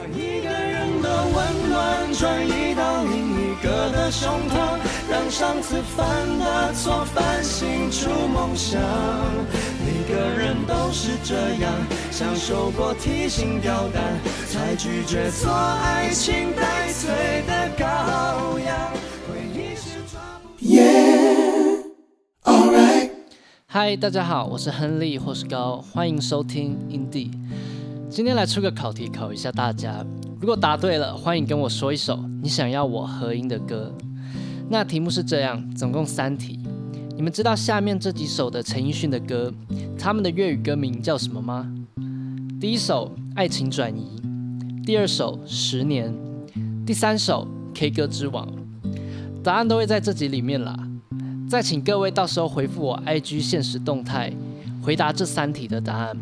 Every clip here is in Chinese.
把一个人的温暖转移到另一个的胸膛，让上次犯的错反省出梦想。每个人都是这样，享受过提心吊胆，才拒绝做爱情待罪的羔羊。回忆是抓不 Yeah, alright. 嗨，大家好，我是亨利或是高，欢迎收听 Indie。今天来出个考题考一下大家，如果答对了，欢迎跟我说一首你想要我合音的歌。那题目是这样，总共三题。你们知道下面这几首的陈奕迅的歌，他们的粤语歌名叫什么吗？第一首《爱情转移》，第二首《十年》，第三首《K 歌之王》。答案都会在这集里面啦。再请各位到时候回复我 IG 现实动态，回答这三题的答案。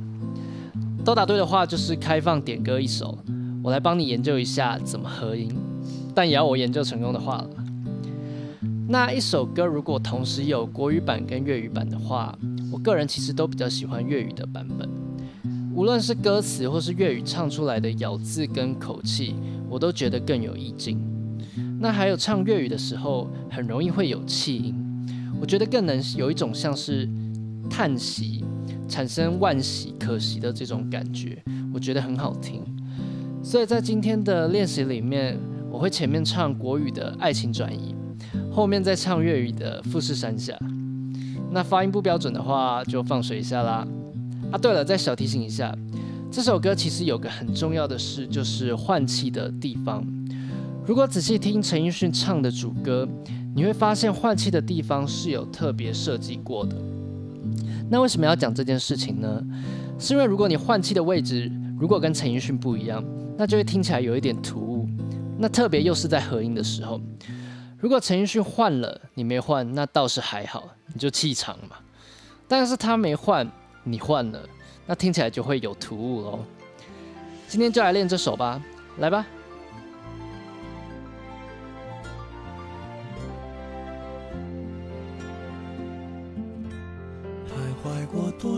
都答对的话，就是开放点歌一首，我来帮你研究一下怎么合音，但也要我研究成功的话了。那一首歌如果同时有国语版跟粤语版的话，我个人其实都比较喜欢粤语的版本，无论是歌词或是粤语唱出来的咬字跟口气，我都觉得更有意境。那还有唱粤语的时候，很容易会有气音。我觉得更能有一种像是叹息、产生万喜、可惜的这种感觉，我觉得很好听。所以在今天的练习里面，我会前面唱国语的《爱情转移》，后面再唱粤语的《富士山下》。那发音不标准的话，就放水一下啦。啊，对了，再小提醒一下，这首歌其实有个很重要的事，就是换气的地方。如果仔细听陈奕迅唱的主歌，你会发现换气的地方是有特别设计过的。那为什么要讲这件事情呢？是因为如果你换气的位置如果跟陈奕迅不一样，那就会听起来有一点突兀。那特别又是在合音的时候，如果陈奕迅换了，你没换，那倒是还好，你就气场嘛。但是他没换，你换了，那听起来就会有突兀喽。今天就来练这首吧，来吧。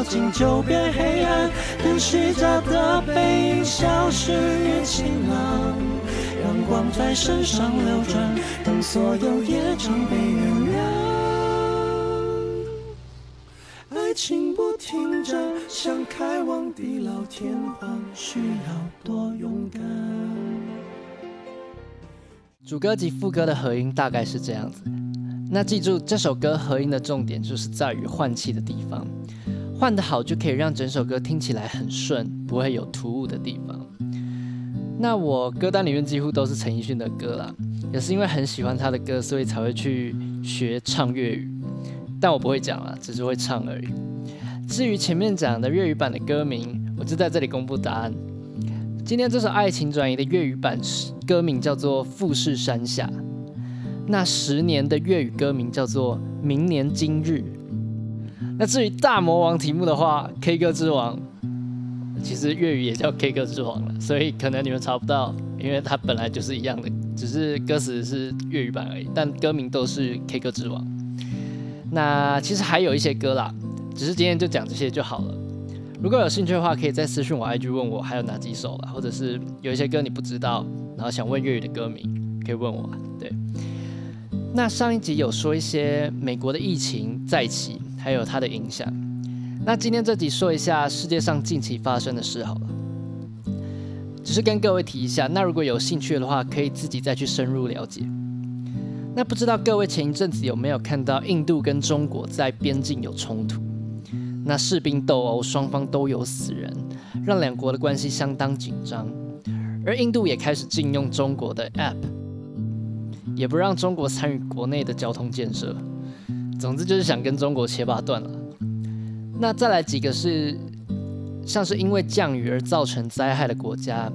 月光，握紧就变黑暗。等虚假的背影消失于晴朗，阳光在身上流转，等所有业障被原谅。爱情不停站，想开往地老天荒，需要多勇敢。主歌及副歌的合音大概是这样子。那记住，这首歌合音的重点就是在于换气的地方，换得好就可以让整首歌听起来很顺，不会有突兀的地方。那我歌单里面几乎都是陈奕迅的歌啦，也是因为很喜欢他的歌，所以才会去学唱粤语。但我不会讲啊，只是会唱而已。至于前面讲的粤语版的歌名，我就在这里公布答案。今天这首《爱情转移》的粤语版歌名叫做《富士山下》，那十年的粤语歌名叫做《明年今日》。那至于大魔王题目的话，《K 歌之王》，其实粤语也叫《K 歌之王》了，所以可能你们查不到，因为它本来就是一样的，只是歌词是粤语版而已，但歌名都是《K 歌之王》。那其实还有一些歌啦，只是今天就讲这些就好了。如果有兴趣的话，可以再私信我 IG 问我还有哪几首啦，或者是有一些歌你不知道，然后想问粤语的歌名，可以问我。对，那上一集有说一些美国的疫情再起，还有它的影响。那今天这集说一下世界上近期发生的事好了。只是跟各位提一下，那如果有兴趣的话，可以自己再去深入了解。那不知道各位前一阵子有没有看到印度跟中国在边境有冲突？那士兵斗殴，双方都有死人，让两国的关系相当紧张。而印度也开始禁用中国的 App，也不让中国参与国内的交通建设。总之就是想跟中国切八段了。那再来几个是像是因为降雨而造成灾害的国家，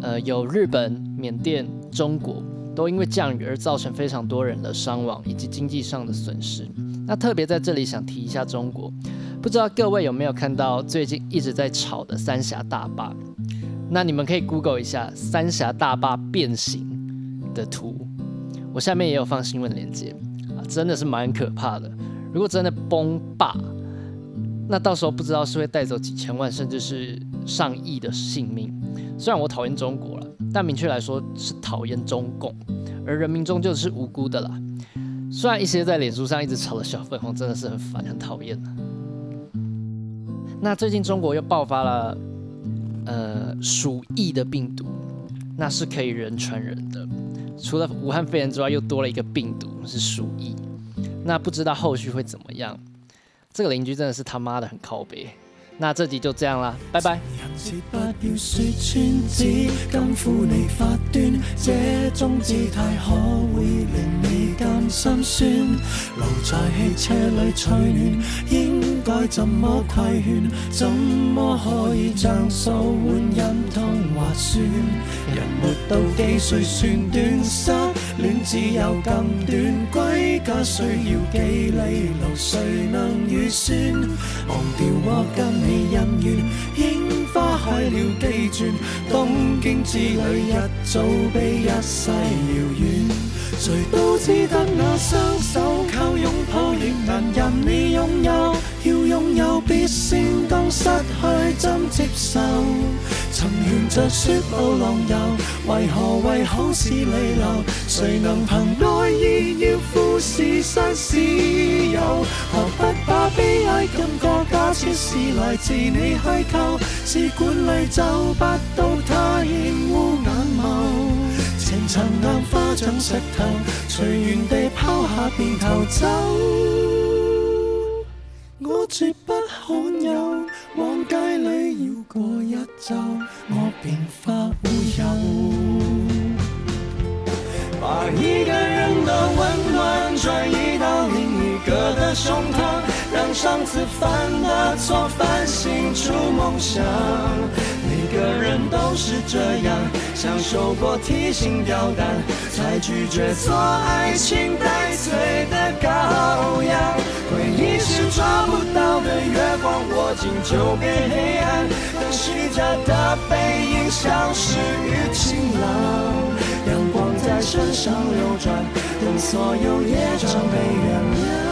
呃，有日本、缅甸、中国。都因为降雨而造成非常多人的伤亡以及经济上的损失。那特别在这里想提一下中国，不知道各位有没有看到最近一直在吵的三峡大坝？那你们可以 Google 一下三峡大坝变形的图，我下面也有放新闻链接，真的是蛮可怕的。如果真的崩坝，那到时候不知道是会带走几千万甚至是上亿的性命。虽然我讨厌中国了。但明确来说是讨厌中共，而人民终究是无辜的啦。虽然一些在脸书上一直吵的小粉红真的是很烦很讨厌那最近中国又爆发了呃鼠疫的病毒，那是可以人传人的。除了武汉肺炎之外，又多了一个病毒是鼠疫。那不知道后续会怎么样？这个邻居真的是他妈的很靠背。那这集就这样啦，拜拜。这种姿态可会令你更心酸，留在汽车里取暖，应该怎么规劝？怎么可以像素换忍痛划算？人活到几岁算短？失恋只有更短，归家需要几里路？谁能预算？忘掉我跟你恩怨，开了几转？东京之旅一早比一世遥远。谁都只得那双手，靠拥抱亦难任你拥有。要拥有，必先当失去，怎接受？曾沿着雪路浪游，为何为好事离流？谁能凭爱意要富士山私有？悲哀感觉假设是来自你虚构？试管里找不到他厌恶眼眸。情尘硬化像石头，随缘地抛下便逃走。我绝不罕有，往街里绕过一周，我便发上次犯的错反省出梦想。每个人都是这样，享受过提心吊胆，才拒绝做爱情带罪的羔羊。回忆是抓不到的月光，握紧就变黑暗。等虚假的背影消失于晴朗，阳光在身上流转，等所有业障被原谅。